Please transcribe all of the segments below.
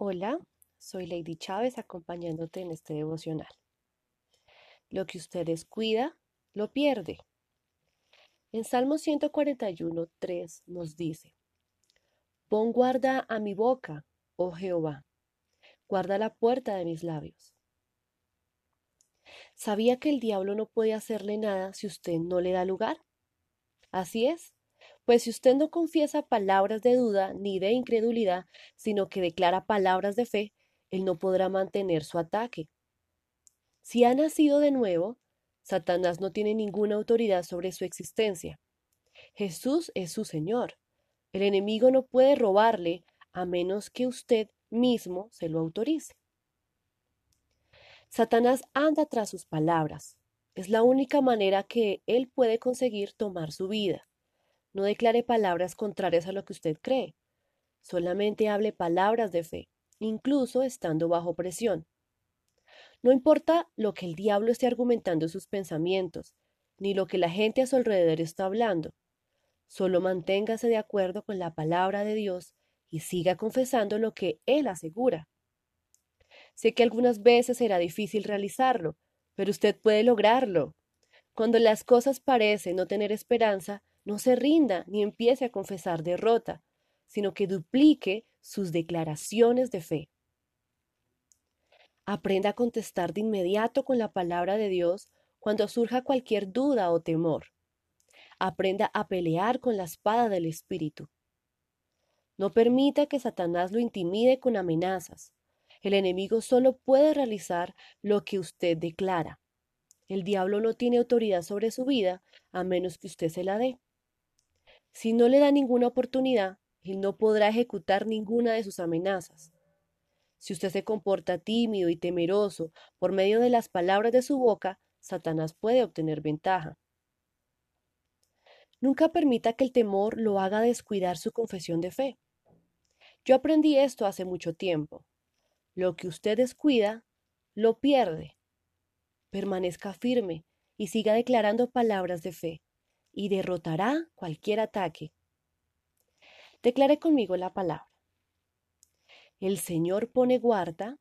Hola, soy Lady Chávez acompañándote en este devocional. Lo que usted descuida, lo pierde. En Salmo 141, 3 nos dice, Pon guarda a mi boca, oh Jehová, guarda la puerta de mis labios. ¿Sabía que el diablo no puede hacerle nada si usted no le da lugar? Así es, pues si usted no confiesa palabras de duda ni de incredulidad, sino que declara palabras de fe, él no podrá mantener su ataque. Si ha nacido de nuevo, Satanás no tiene ninguna autoridad sobre su existencia. Jesús es su Señor. El enemigo no puede robarle a menos que usted mismo se lo autorice. Satanás anda tras sus palabras. Es la única manera que él puede conseguir tomar su vida. No declare palabras contrarias a lo que usted cree. Solamente hable palabras de fe, incluso estando bajo presión. No importa lo que el diablo esté argumentando en sus pensamientos, ni lo que la gente a su alrededor está hablando. Solo manténgase de acuerdo con la palabra de Dios y siga confesando lo que Él asegura. Sé que algunas veces será difícil realizarlo, pero usted puede lograrlo. Cuando las cosas parecen no tener esperanza, no se rinda ni empiece a confesar derrota, sino que duplique sus declaraciones de fe. Aprenda a contestar de inmediato con la palabra de Dios cuando surja cualquier duda o temor. Aprenda a pelear con la espada del Espíritu. No permita que Satanás lo intimide con amenazas. El enemigo solo puede realizar lo que usted declara. El diablo no tiene autoridad sobre su vida a menos que usted se la dé. Si no le da ninguna oportunidad, él no podrá ejecutar ninguna de sus amenazas. Si usted se comporta tímido y temeroso por medio de las palabras de su boca, Satanás puede obtener ventaja. Nunca permita que el temor lo haga descuidar su confesión de fe. Yo aprendí esto hace mucho tiempo. Lo que usted descuida, lo pierde. Permanezca firme y siga declarando palabras de fe y derrotará cualquier ataque. Declare conmigo la palabra. El Señor pone guarda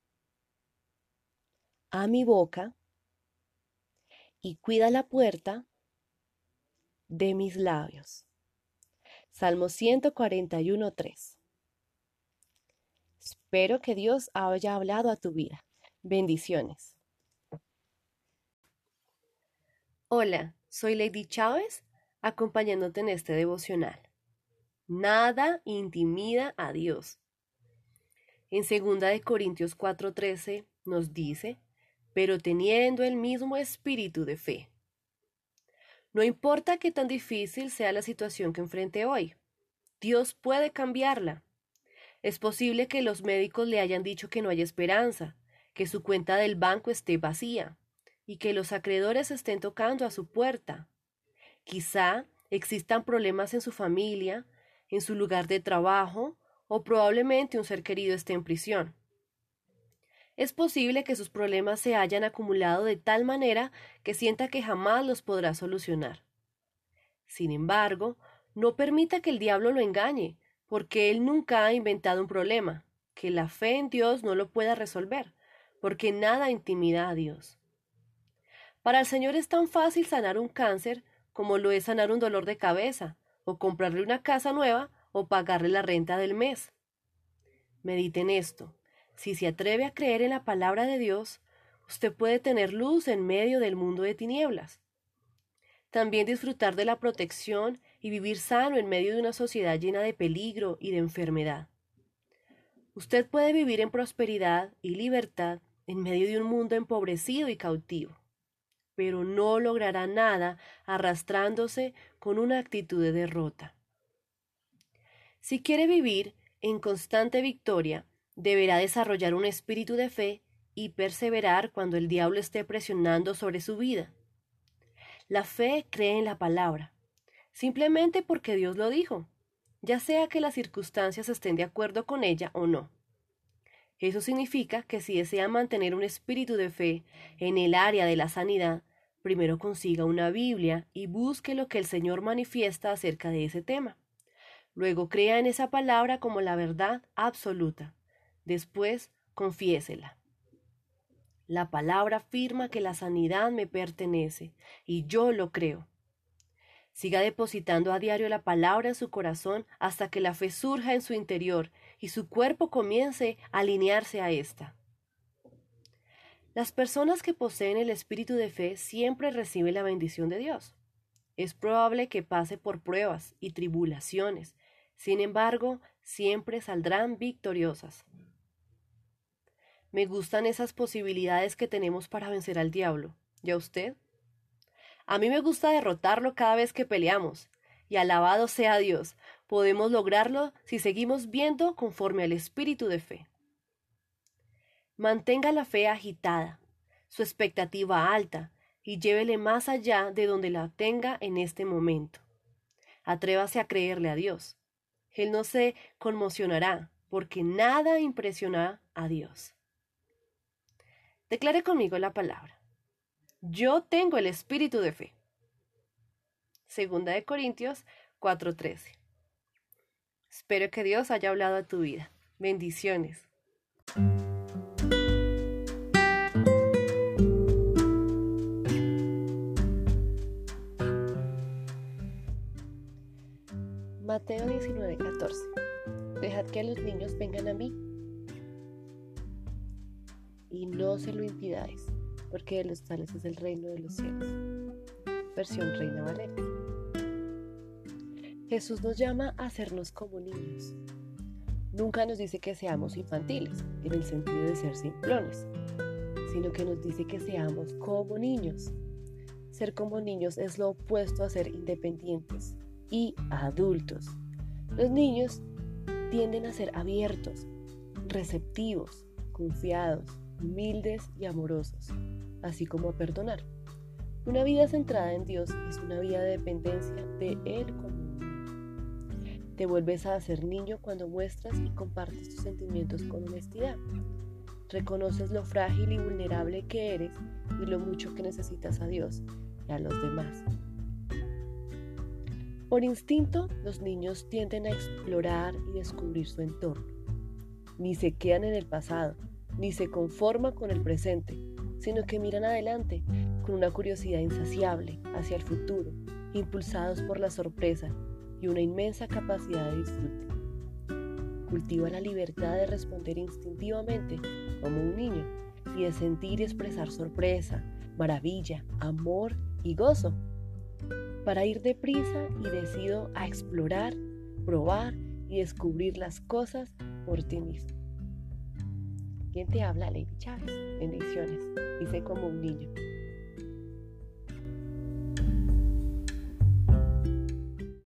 a mi boca y cuida la puerta de mis labios. Salmo 141.3. Espero que Dios haya hablado a tu vida. Bendiciones. Hola, soy Lady Chávez acompañándote en este devocional. Nada intimida a Dios. En 2 de Corintios 4:13 nos dice, pero teniendo el mismo espíritu de fe. No importa qué tan difícil sea la situación que enfrente hoy, Dios puede cambiarla. Es posible que los médicos le hayan dicho que no hay esperanza, que su cuenta del banco esté vacía y que los acreedores estén tocando a su puerta. Quizá existan problemas en su familia, en su lugar de trabajo o probablemente un ser querido esté en prisión. Es posible que sus problemas se hayan acumulado de tal manera que sienta que jamás los podrá solucionar. Sin embargo, no permita que el diablo lo engañe, porque él nunca ha inventado un problema, que la fe en Dios no lo pueda resolver, porque nada intimida a Dios. Para el Señor es tan fácil sanar un cáncer como lo es sanar un dolor de cabeza, o comprarle una casa nueva, o pagarle la renta del mes. Medite en esto. Si se atreve a creer en la palabra de Dios, usted puede tener luz en medio del mundo de tinieblas. También disfrutar de la protección y vivir sano en medio de una sociedad llena de peligro y de enfermedad. Usted puede vivir en prosperidad y libertad en medio de un mundo empobrecido y cautivo pero no logrará nada arrastrándose con una actitud de derrota. Si quiere vivir en constante victoria, deberá desarrollar un espíritu de fe y perseverar cuando el diablo esté presionando sobre su vida. La fe cree en la palabra, simplemente porque Dios lo dijo, ya sea que las circunstancias estén de acuerdo con ella o no. Eso significa que si desea mantener un espíritu de fe en el área de la sanidad, primero consiga una Biblia y busque lo que el Señor manifiesta acerca de ese tema. Luego crea en esa palabra como la verdad absoluta. Después, confiésela. La palabra afirma que la sanidad me pertenece, y yo lo creo. Siga depositando a diario la palabra en su corazón hasta que la fe surja en su interior y su cuerpo comience a alinearse a esta. Las personas que poseen el espíritu de fe siempre reciben la bendición de Dios. Es probable que pase por pruebas y tribulaciones, sin embargo, siempre saldrán victoriosas. Me gustan esas posibilidades que tenemos para vencer al diablo. ¿Y a usted? A mí me gusta derrotarlo cada vez que peleamos. Y alabado sea Dios, podemos lograrlo si seguimos viendo conforme al espíritu de fe. Mantenga la fe agitada, su expectativa alta, y llévele más allá de donde la tenga en este momento. Atrévase a creerle a Dios. Él no se conmocionará, porque nada impresiona a Dios. Declare conmigo la palabra. Yo tengo el espíritu de fe. Segunda de Corintios 4:13. Espero que Dios haya hablado a tu vida. Bendiciones. Mateo 19:14. Dejad que los niños vengan a mí y no se lo impidáis, porque de los tales es el reino de los cielos. Versión Reina Valera. Jesús nos llama a hacernos como niños. Nunca nos dice que seamos infantiles, en el sentido de ser simplones, sino que nos dice que seamos como niños. Ser como niños es lo opuesto a ser independientes, y adultos. Los niños tienden a ser abiertos, receptivos, confiados, humildes y amorosos, así como a perdonar. Una vida centrada en Dios es una vida de dependencia de Él como Te vuelves a ser niño cuando muestras y compartes tus sentimientos con honestidad. Reconoces lo frágil y vulnerable que eres y lo mucho que necesitas a Dios y a los demás. Por instinto, los niños tienden a explorar y descubrir su entorno. Ni se quedan en el pasado, ni se conforman con el presente, sino que miran adelante con una curiosidad insaciable hacia el futuro, impulsados por la sorpresa y una inmensa capacidad de disfrute. Cultiva la libertad de responder instintivamente como un niño y de sentir y expresar sorpresa, maravilla, amor y gozo para ir deprisa y decido a explorar, probar y descubrir las cosas por ti mismo. ¿Quién te habla, Lady Chávez? Bendiciones. Dice como un niño.